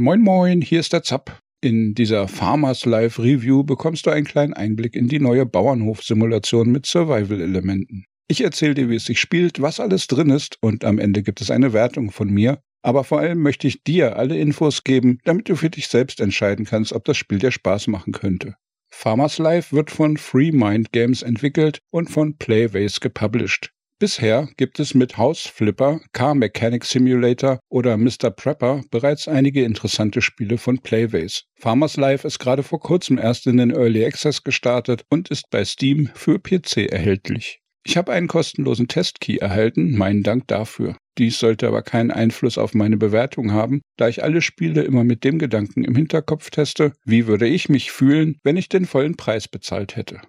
Moin moin, hier ist der Zapp. In dieser Farmers Live Review bekommst du einen kleinen Einblick in die neue Bauernhof-Simulation mit Survival-Elementen. Ich erzähle dir, wie es sich spielt, was alles drin ist und am Ende gibt es eine Wertung von mir. Aber vor allem möchte ich dir alle Infos geben, damit du für dich selbst entscheiden kannst, ob das Spiel dir Spaß machen könnte. Farmers Life wird von Free Mind Games entwickelt und von Playways gepublished. Bisher gibt es mit House Flipper, Car Mechanic Simulator oder Mr. Prepper bereits einige interessante Spiele von Playways. Farmers Life ist gerade vor kurzem erst in den Early Access gestartet und ist bei Steam für PC erhältlich. Ich habe einen kostenlosen Testkey erhalten, meinen Dank dafür. Dies sollte aber keinen Einfluss auf meine Bewertung haben, da ich alle Spiele immer mit dem Gedanken im Hinterkopf teste, wie würde ich mich fühlen, wenn ich den vollen Preis bezahlt hätte.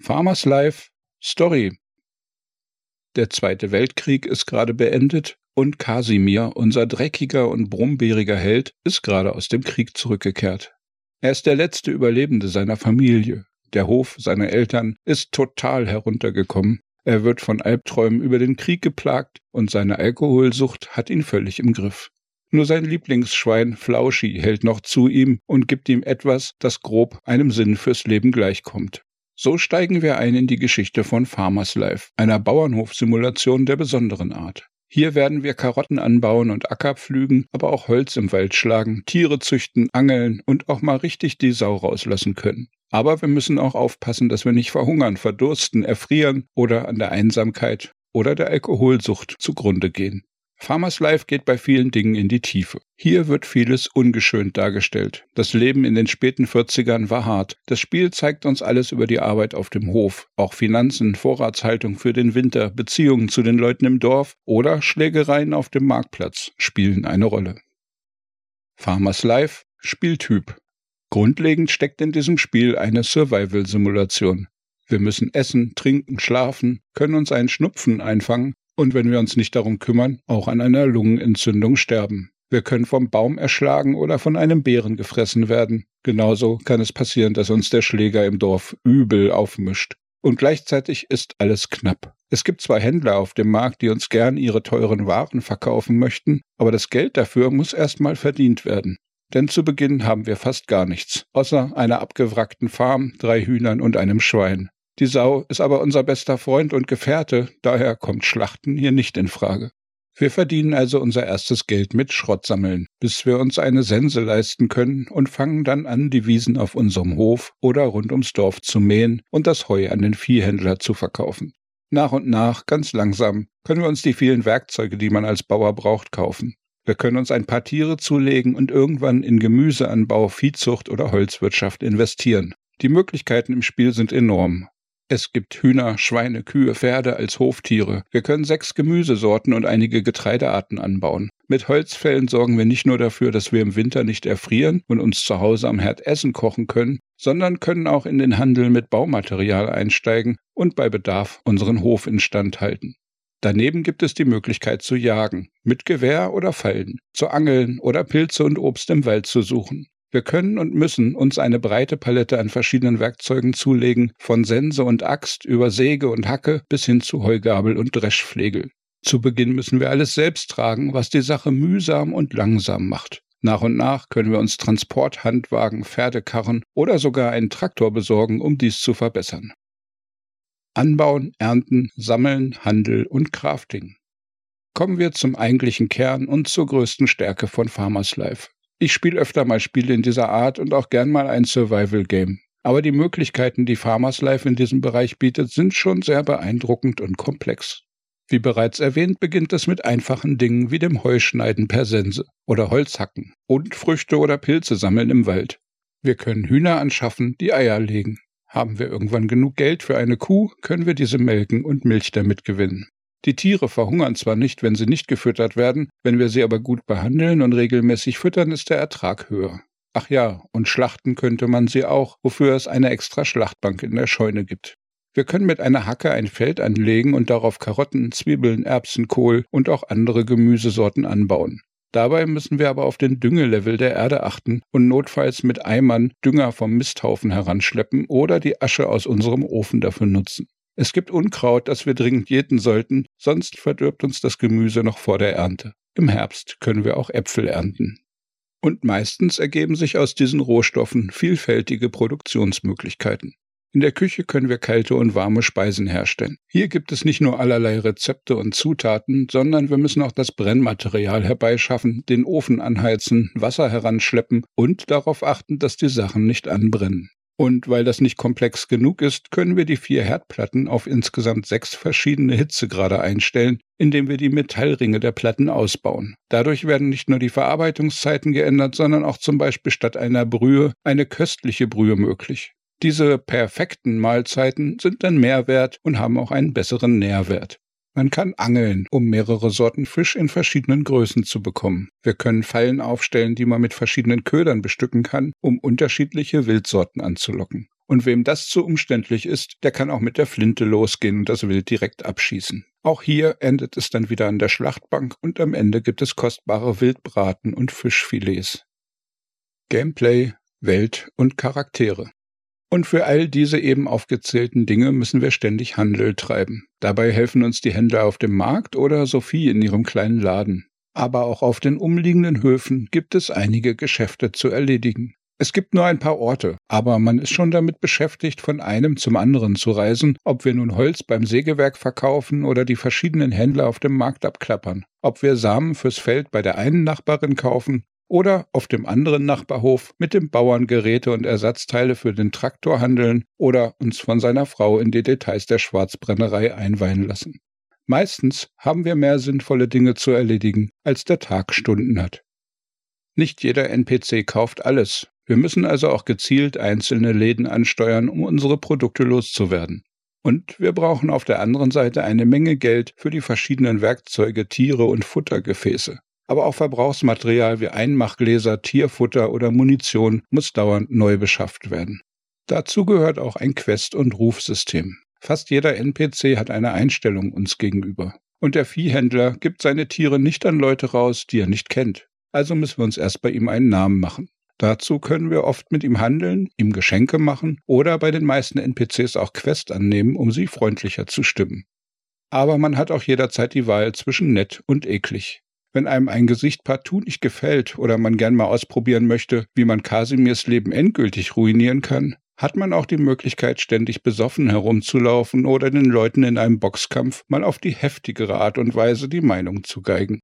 Farmers Life Story der Zweite Weltkrieg ist gerade beendet und Kasimir, unser dreckiger und brummbäriger Held, ist gerade aus dem Krieg zurückgekehrt. Er ist der letzte Überlebende seiner Familie. Der Hof seiner Eltern ist total heruntergekommen. Er wird von Albträumen über den Krieg geplagt und seine Alkoholsucht hat ihn völlig im Griff. Nur sein Lieblingsschwein Flauschi hält noch zu ihm und gibt ihm etwas, das grob einem Sinn fürs Leben gleichkommt. So steigen wir ein in die Geschichte von Farmers Life, einer Bauernhofsimulation der besonderen Art. Hier werden wir Karotten anbauen und Acker pflügen, aber auch Holz im Wald schlagen, Tiere züchten, angeln und auch mal richtig die Sau rauslassen können. Aber wir müssen auch aufpassen, dass wir nicht verhungern, verdursten, erfrieren oder an der Einsamkeit oder der Alkoholsucht zugrunde gehen. Farmers Life geht bei vielen Dingen in die Tiefe. Hier wird vieles ungeschönt dargestellt. Das Leben in den späten 40ern war hart. Das Spiel zeigt uns alles über die Arbeit auf dem Hof. Auch Finanzen, Vorratshaltung für den Winter, Beziehungen zu den Leuten im Dorf oder Schlägereien auf dem Marktplatz spielen eine Rolle. Farmers Life Spieltyp. Grundlegend steckt in diesem Spiel eine Survival-Simulation. Wir müssen essen, trinken, schlafen, können uns einen Schnupfen einfangen und wenn wir uns nicht darum kümmern, auch an einer Lungenentzündung sterben. Wir können vom Baum erschlagen oder von einem Bären gefressen werden. Genauso kann es passieren, dass uns der Schläger im Dorf übel aufmischt. Und gleichzeitig ist alles knapp. Es gibt zwar Händler auf dem Markt, die uns gern ihre teuren Waren verkaufen möchten, aber das Geld dafür muss erstmal verdient werden. Denn zu Beginn haben wir fast gar nichts, außer einer abgewrackten Farm, drei Hühnern und einem Schwein. Die Sau ist aber unser bester Freund und Gefährte, daher kommt Schlachten hier nicht in Frage. Wir verdienen also unser erstes Geld mit Schrottsammeln, bis wir uns eine Sense leisten können und fangen dann an, die Wiesen auf unserem Hof oder rund ums Dorf zu mähen und das Heu an den Viehhändler zu verkaufen. Nach und nach, ganz langsam, können wir uns die vielen Werkzeuge, die man als Bauer braucht, kaufen. Wir können uns ein paar Tiere zulegen und irgendwann in Gemüseanbau, Viehzucht oder Holzwirtschaft investieren. Die Möglichkeiten im Spiel sind enorm. Es gibt Hühner, Schweine, Kühe, Pferde als Hoftiere. Wir können sechs Gemüsesorten und einige Getreidearten anbauen. Mit Holzfällen sorgen wir nicht nur dafür, dass wir im Winter nicht erfrieren und uns zu Hause am Herd Essen kochen können, sondern können auch in den Handel mit Baumaterial einsteigen und bei Bedarf unseren Hof instand halten. Daneben gibt es die Möglichkeit zu jagen, mit Gewehr oder Fallen, zu angeln oder Pilze und Obst im Wald zu suchen. Wir können und müssen uns eine breite Palette an verschiedenen Werkzeugen zulegen, von Sense und Axt über Säge und Hacke bis hin zu Heugabel und Dreschflegel. Zu Beginn müssen wir alles selbst tragen, was die Sache mühsam und langsam macht. Nach und nach können wir uns Transporthandwagen, Pferdekarren oder sogar einen Traktor besorgen, um dies zu verbessern. Anbauen, Ernten, Sammeln, Handel und Crafting. Kommen wir zum eigentlichen Kern und zur größten Stärke von Farmers Life. Ich spiele öfter mal Spiele in dieser Art und auch gern mal ein Survival-Game. Aber die Möglichkeiten, die Farmers Life in diesem Bereich bietet, sind schon sehr beeindruckend und komplex. Wie bereits erwähnt, beginnt es mit einfachen Dingen wie dem Heuschneiden per Sense oder Holzhacken und Früchte oder Pilze sammeln im Wald. Wir können Hühner anschaffen, die Eier legen. Haben wir irgendwann genug Geld für eine Kuh, können wir diese melken und Milch damit gewinnen. Die Tiere verhungern zwar nicht, wenn sie nicht gefüttert werden, wenn wir sie aber gut behandeln und regelmäßig füttern, ist der Ertrag höher. Ach ja, und schlachten könnte man sie auch, wofür es eine extra Schlachtbank in der Scheune gibt. Wir können mit einer Hacke ein Feld anlegen und darauf Karotten, Zwiebeln, Erbsen, Kohl und auch andere Gemüsesorten anbauen. Dabei müssen wir aber auf den Düngelevel der Erde achten und notfalls mit Eimern Dünger vom Misthaufen heranschleppen oder die Asche aus unserem Ofen dafür nutzen. Es gibt Unkraut, das wir dringend jäten sollten, sonst verdirbt uns das Gemüse noch vor der Ernte. Im Herbst können wir auch Äpfel ernten. Und meistens ergeben sich aus diesen Rohstoffen vielfältige Produktionsmöglichkeiten. In der Küche können wir kalte und warme Speisen herstellen. Hier gibt es nicht nur allerlei Rezepte und Zutaten, sondern wir müssen auch das Brennmaterial herbeischaffen, den Ofen anheizen, Wasser heranschleppen und darauf achten, dass die Sachen nicht anbrennen. Und weil das nicht komplex genug ist, können wir die vier Herdplatten auf insgesamt sechs verschiedene Hitzegrade einstellen, indem wir die Metallringe der Platten ausbauen. Dadurch werden nicht nur die Verarbeitungszeiten geändert, sondern auch zum Beispiel statt einer Brühe eine köstliche Brühe möglich. Diese perfekten Mahlzeiten sind dann Mehrwert und haben auch einen besseren Nährwert. Man kann angeln, um mehrere Sorten Fisch in verschiedenen Größen zu bekommen. Wir können Fallen aufstellen, die man mit verschiedenen Ködern bestücken kann, um unterschiedliche Wildsorten anzulocken. Und wem das zu umständlich ist, der kann auch mit der Flinte losgehen und das Wild direkt abschießen. Auch hier endet es dann wieder an der Schlachtbank und am Ende gibt es kostbare Wildbraten und Fischfilets. Gameplay, Welt und Charaktere. Und für all diese eben aufgezählten Dinge müssen wir ständig Handel treiben. Dabei helfen uns die Händler auf dem Markt oder Sophie in ihrem kleinen Laden. Aber auch auf den umliegenden Höfen gibt es einige Geschäfte zu erledigen. Es gibt nur ein paar Orte, aber man ist schon damit beschäftigt, von einem zum anderen zu reisen, ob wir nun Holz beim Sägewerk verkaufen oder die verschiedenen Händler auf dem Markt abklappern, ob wir Samen fürs Feld bei der einen Nachbarin kaufen oder auf dem anderen Nachbarhof mit dem Bauern Geräte und Ersatzteile für den Traktor handeln oder uns von seiner Frau in die Details der Schwarzbrennerei einweihen lassen. Meistens haben wir mehr sinnvolle Dinge zu erledigen, als der Tag Stunden hat. Nicht jeder NPC kauft alles. Wir müssen also auch gezielt einzelne Läden ansteuern, um unsere Produkte loszuwerden. Und wir brauchen auf der anderen Seite eine Menge Geld für die verschiedenen Werkzeuge, Tiere und Futtergefäße aber auch Verbrauchsmaterial wie Einmachgläser, Tierfutter oder Munition muss dauernd neu beschafft werden. Dazu gehört auch ein Quest- und Rufsystem. Fast jeder NPC hat eine Einstellung uns gegenüber. Und der Viehhändler gibt seine Tiere nicht an Leute raus, die er nicht kennt. Also müssen wir uns erst bei ihm einen Namen machen. Dazu können wir oft mit ihm handeln, ihm Geschenke machen oder bei den meisten NPCs auch Quest annehmen, um sie freundlicher zu stimmen. Aber man hat auch jederzeit die Wahl zwischen nett und eklig. Wenn einem ein Gesicht partout nicht gefällt oder man gern mal ausprobieren möchte, wie man Kasimirs Leben endgültig ruinieren kann, hat man auch die Möglichkeit, ständig besoffen herumzulaufen oder den Leuten in einem Boxkampf mal auf die heftigere Art und Weise die Meinung zu geigen.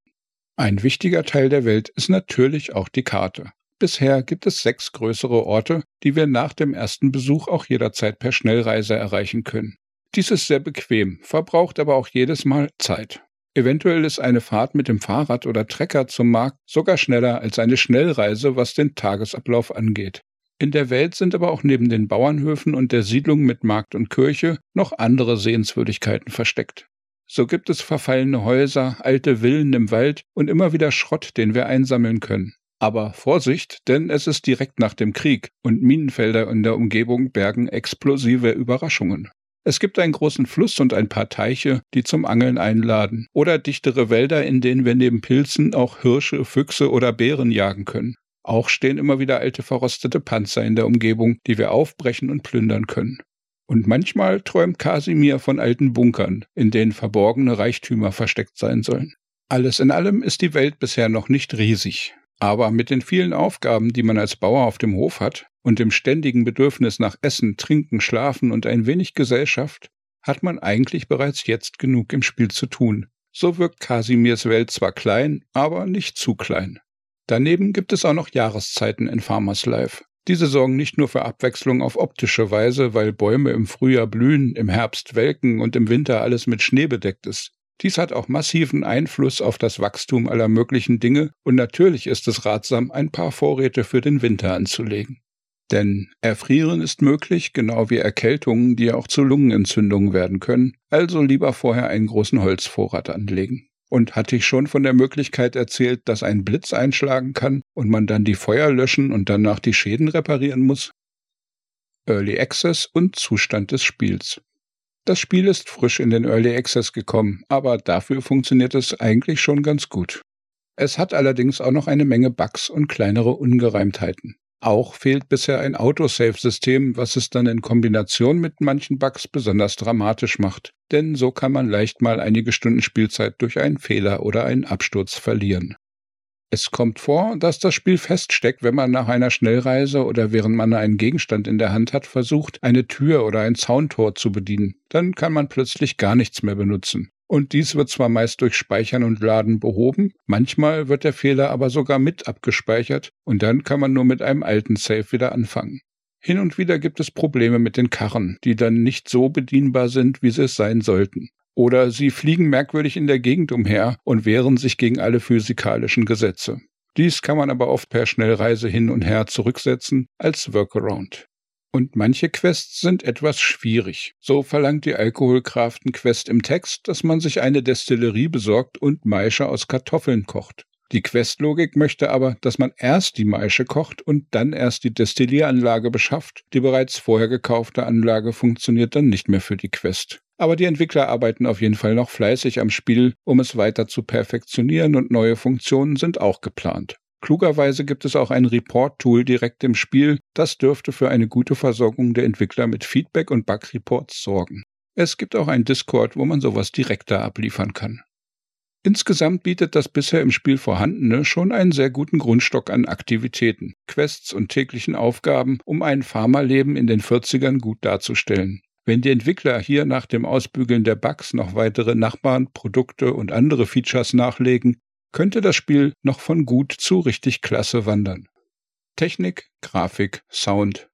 Ein wichtiger Teil der Welt ist natürlich auch die Karte. Bisher gibt es sechs größere Orte, die wir nach dem ersten Besuch auch jederzeit per Schnellreise erreichen können. Dies ist sehr bequem, verbraucht aber auch jedes Mal Zeit. Eventuell ist eine Fahrt mit dem Fahrrad oder Trecker zum Markt sogar schneller als eine Schnellreise, was den Tagesablauf angeht. In der Welt sind aber auch neben den Bauernhöfen und der Siedlung mit Markt und Kirche noch andere Sehenswürdigkeiten versteckt. So gibt es verfallene Häuser, alte Villen im Wald und immer wieder Schrott, den wir einsammeln können. Aber Vorsicht, denn es ist direkt nach dem Krieg und Minenfelder in der Umgebung bergen explosive Überraschungen. Es gibt einen großen Fluss und ein paar Teiche, die zum Angeln einladen, oder dichtere Wälder, in denen wir neben Pilzen auch Hirsche, Füchse oder Bären jagen können. Auch stehen immer wieder alte verrostete Panzer in der Umgebung, die wir aufbrechen und plündern können. Und manchmal träumt Kasimir von alten Bunkern, in denen verborgene Reichtümer versteckt sein sollen. Alles in allem ist die Welt bisher noch nicht riesig. Aber mit den vielen Aufgaben, die man als Bauer auf dem Hof hat, und dem ständigen Bedürfnis nach Essen, Trinken, Schlafen und ein wenig Gesellschaft, hat man eigentlich bereits jetzt genug im Spiel zu tun. So wirkt Kasimirs Welt zwar klein, aber nicht zu klein. Daneben gibt es auch noch Jahreszeiten in Farmers Life. Diese sorgen nicht nur für Abwechslung auf optische Weise, weil Bäume im Frühjahr blühen, im Herbst welken und im Winter alles mit Schnee bedeckt ist. Dies hat auch massiven Einfluss auf das Wachstum aller möglichen Dinge und natürlich ist es ratsam, ein paar Vorräte für den Winter anzulegen. Denn Erfrieren ist möglich, genau wie Erkältungen, die auch zu Lungenentzündungen werden können, also lieber vorher einen großen Holzvorrat anlegen. Und hatte ich schon von der Möglichkeit erzählt, dass ein Blitz einschlagen kann und man dann die Feuer löschen und danach die Schäden reparieren muss? Early Access und Zustand des Spiels. Das Spiel ist frisch in den Early Access gekommen, aber dafür funktioniert es eigentlich schon ganz gut. Es hat allerdings auch noch eine Menge Bugs und kleinere Ungereimtheiten. Auch fehlt bisher ein Autosave-System, was es dann in Kombination mit manchen Bugs besonders dramatisch macht, denn so kann man leicht mal einige Stunden Spielzeit durch einen Fehler oder einen Absturz verlieren. Es kommt vor, dass das Spiel feststeckt, wenn man nach einer Schnellreise oder während man einen Gegenstand in der Hand hat, versucht, eine Tür oder ein Zauntor zu bedienen. Dann kann man plötzlich gar nichts mehr benutzen. Und dies wird zwar meist durch Speichern und Laden behoben, manchmal wird der Fehler aber sogar mit abgespeichert und dann kann man nur mit einem alten Save wieder anfangen. Hin und wieder gibt es Probleme mit den Karren, die dann nicht so bedienbar sind, wie sie es sein sollten. Oder sie fliegen merkwürdig in der Gegend umher und wehren sich gegen alle physikalischen Gesetze. Dies kann man aber oft per Schnellreise hin und her zurücksetzen als Workaround. Und manche Quests sind etwas schwierig. So verlangt die Alkoholkraften-Quest im Text, dass man sich eine Destillerie besorgt und Maische aus Kartoffeln kocht. Die Questlogik möchte aber, dass man erst die Maische kocht und dann erst die Destillieranlage beschafft. Die bereits vorher gekaufte Anlage funktioniert dann nicht mehr für die Quest. Aber die Entwickler arbeiten auf jeden Fall noch fleißig am Spiel, um es weiter zu perfektionieren und neue Funktionen sind auch geplant. Klugerweise gibt es auch ein Report-Tool direkt im Spiel, das dürfte für eine gute Versorgung der Entwickler mit Feedback und Bug-Reports sorgen. Es gibt auch ein Discord, wo man sowas direkter abliefern kann. Insgesamt bietet das bisher im Spiel vorhandene schon einen sehr guten Grundstock an Aktivitäten, Quests und täglichen Aufgaben, um ein Pharmaleben in den 40ern gut darzustellen. Wenn die Entwickler hier nach dem Ausbügeln der Bugs noch weitere Nachbarn, Produkte und andere Features nachlegen, könnte das Spiel noch von gut zu richtig klasse wandern. Technik, Grafik, Sound,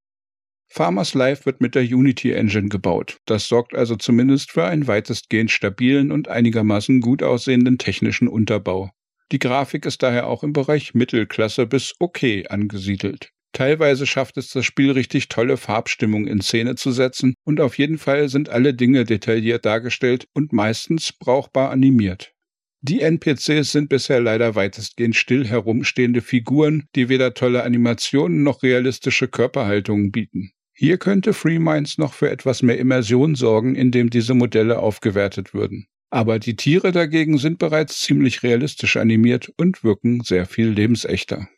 Farmers Life wird mit der Unity Engine gebaut. Das sorgt also zumindest für einen weitestgehend stabilen und einigermaßen gut aussehenden technischen Unterbau. Die Grafik ist daher auch im Bereich Mittelklasse bis okay angesiedelt. Teilweise schafft es das Spiel richtig tolle Farbstimmung in Szene zu setzen und auf jeden Fall sind alle Dinge detailliert dargestellt und meistens brauchbar animiert. Die NPCs sind bisher leider weitestgehend still herumstehende Figuren, die weder tolle Animationen noch realistische Körperhaltungen bieten. Hier könnte FreeMinds noch für etwas mehr Immersion sorgen, indem diese Modelle aufgewertet würden. Aber die Tiere dagegen sind bereits ziemlich realistisch animiert und wirken sehr viel lebensechter.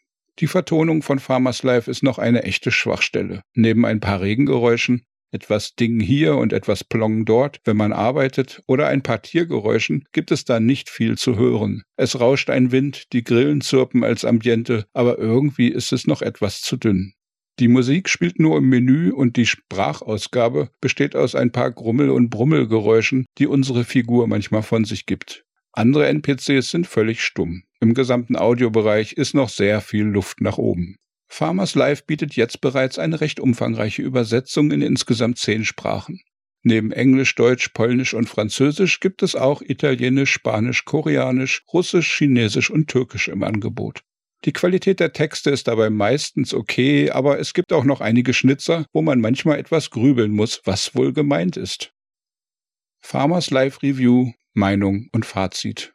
Die Vertonung von Farmers Life ist noch eine echte Schwachstelle. Neben ein paar Regengeräuschen, etwas Ding hier und etwas Plong dort, wenn man arbeitet, oder ein paar Tiergeräuschen, gibt es da nicht viel zu hören. Es rauscht ein Wind, die Grillen zirpen als Ambiente, aber irgendwie ist es noch etwas zu dünn. Die Musik spielt nur im Menü und die Sprachausgabe besteht aus ein paar Grummel- und Brummelgeräuschen, die unsere Figur manchmal von sich gibt. Andere NPCs sind völlig stumm. Im gesamten Audiobereich ist noch sehr viel Luft nach oben. Farmers Life bietet jetzt bereits eine recht umfangreiche Übersetzung in insgesamt zehn Sprachen. Neben Englisch, Deutsch, Polnisch und Französisch gibt es auch Italienisch, Spanisch, Koreanisch, Russisch, Chinesisch und Türkisch im Angebot. Die Qualität der Texte ist dabei meistens okay, aber es gibt auch noch einige Schnitzer, wo man manchmal etwas grübeln muss, was wohl gemeint ist. Farmers Live Review, Meinung und Fazit.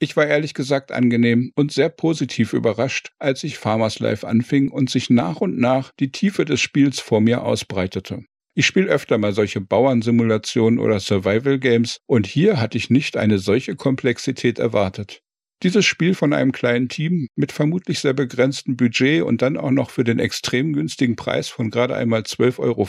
Ich war ehrlich gesagt angenehm und sehr positiv überrascht, als ich Farmers Life anfing und sich nach und nach die Tiefe des Spiels vor mir ausbreitete. Ich spiele öfter mal solche Bauernsimulationen oder Survival Games und hier hatte ich nicht eine solche Komplexität erwartet. Dieses Spiel von einem kleinen Team mit vermutlich sehr begrenztem Budget und dann auch noch für den extrem günstigen Preis von gerade einmal 12,50 Euro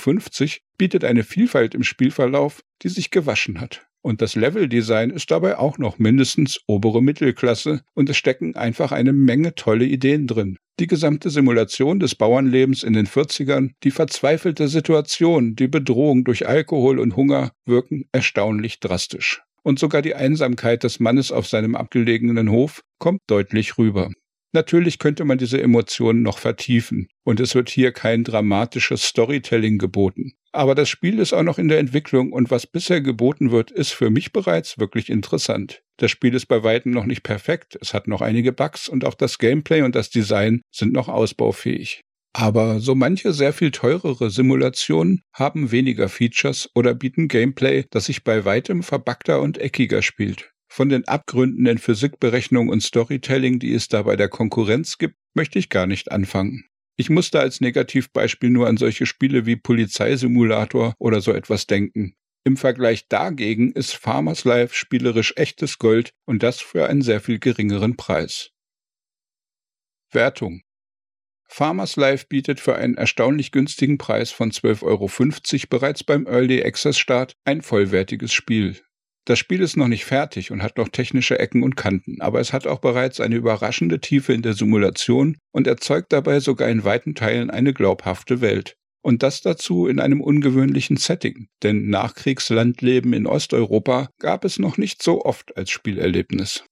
bietet eine Vielfalt im Spielverlauf, die sich gewaschen hat. Und das Leveldesign ist dabei auch noch mindestens obere Mittelklasse und es stecken einfach eine Menge tolle Ideen drin. Die gesamte Simulation des Bauernlebens in den 40ern, die verzweifelte Situation, die Bedrohung durch Alkohol und Hunger wirken erstaunlich drastisch und sogar die Einsamkeit des Mannes auf seinem abgelegenen Hof kommt deutlich rüber. Natürlich könnte man diese Emotionen noch vertiefen, und es wird hier kein dramatisches Storytelling geboten. Aber das Spiel ist auch noch in der Entwicklung und was bisher geboten wird, ist für mich bereits wirklich interessant. Das Spiel ist bei weitem noch nicht perfekt, es hat noch einige Bugs und auch das Gameplay und das Design sind noch ausbaufähig. Aber so manche sehr viel teurere Simulationen haben weniger Features oder bieten Gameplay, das sich bei weitem verbackter und eckiger spielt. Von den Abgründen in Physikberechnung und Storytelling, die es da bei der Konkurrenz gibt, möchte ich gar nicht anfangen. Ich musste als Negativbeispiel nur an solche Spiele wie Polizeisimulator oder so etwas denken. Im Vergleich dagegen ist Farmers Life spielerisch echtes Gold und das für einen sehr viel geringeren Preis. Wertung Farmers Life bietet für einen erstaunlich günstigen Preis von 12,50 Euro bereits beim Early Access Start ein vollwertiges Spiel. Das Spiel ist noch nicht fertig und hat noch technische Ecken und Kanten, aber es hat auch bereits eine überraschende Tiefe in der Simulation und erzeugt dabei sogar in weiten Teilen eine glaubhafte Welt. Und das dazu in einem ungewöhnlichen Setting, denn Nachkriegslandleben in Osteuropa gab es noch nicht so oft als Spielerlebnis.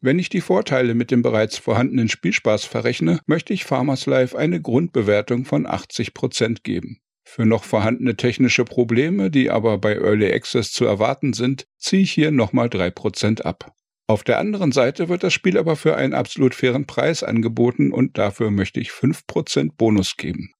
Wenn ich die Vorteile mit dem bereits vorhandenen Spielspaß verrechne, möchte ich Farmers Life eine Grundbewertung von 80 Prozent geben. Für noch vorhandene technische Probleme, die aber bei Early Access zu erwarten sind, ziehe ich hier nochmal 3% ab. Auf der anderen Seite wird das Spiel aber für einen absolut fairen Preis angeboten und dafür möchte ich 5% Bonus geben.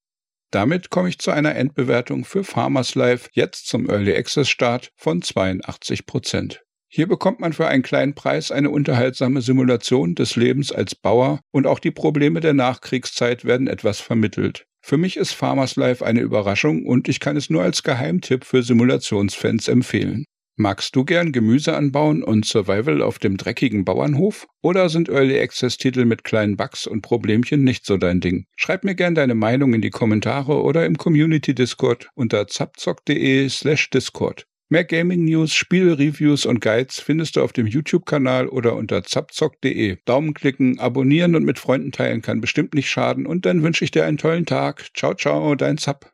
Damit komme ich zu einer Endbewertung für Farmers Life jetzt zum Early Access Start von 82%. Hier bekommt man für einen kleinen Preis eine unterhaltsame Simulation des Lebens als Bauer und auch die Probleme der Nachkriegszeit werden etwas vermittelt. Für mich ist Farmers Life eine Überraschung und ich kann es nur als Geheimtipp für Simulationsfans empfehlen. Magst du gern Gemüse anbauen und Survival auf dem dreckigen Bauernhof? Oder sind Early Access Titel mit kleinen Bugs und Problemchen nicht so dein Ding? Schreib mir gern deine Meinung in die Kommentare oder im Community Discord unter zapzock.de slash Discord. Mehr Gaming-News, Spiele-Reviews und Guides findest du auf dem YouTube-Kanal oder unter zapzock.de. Daumen klicken, abonnieren und mit Freunden teilen kann bestimmt nicht schaden und dann wünsche ich dir einen tollen Tag. Ciao, ciao, dein Zap.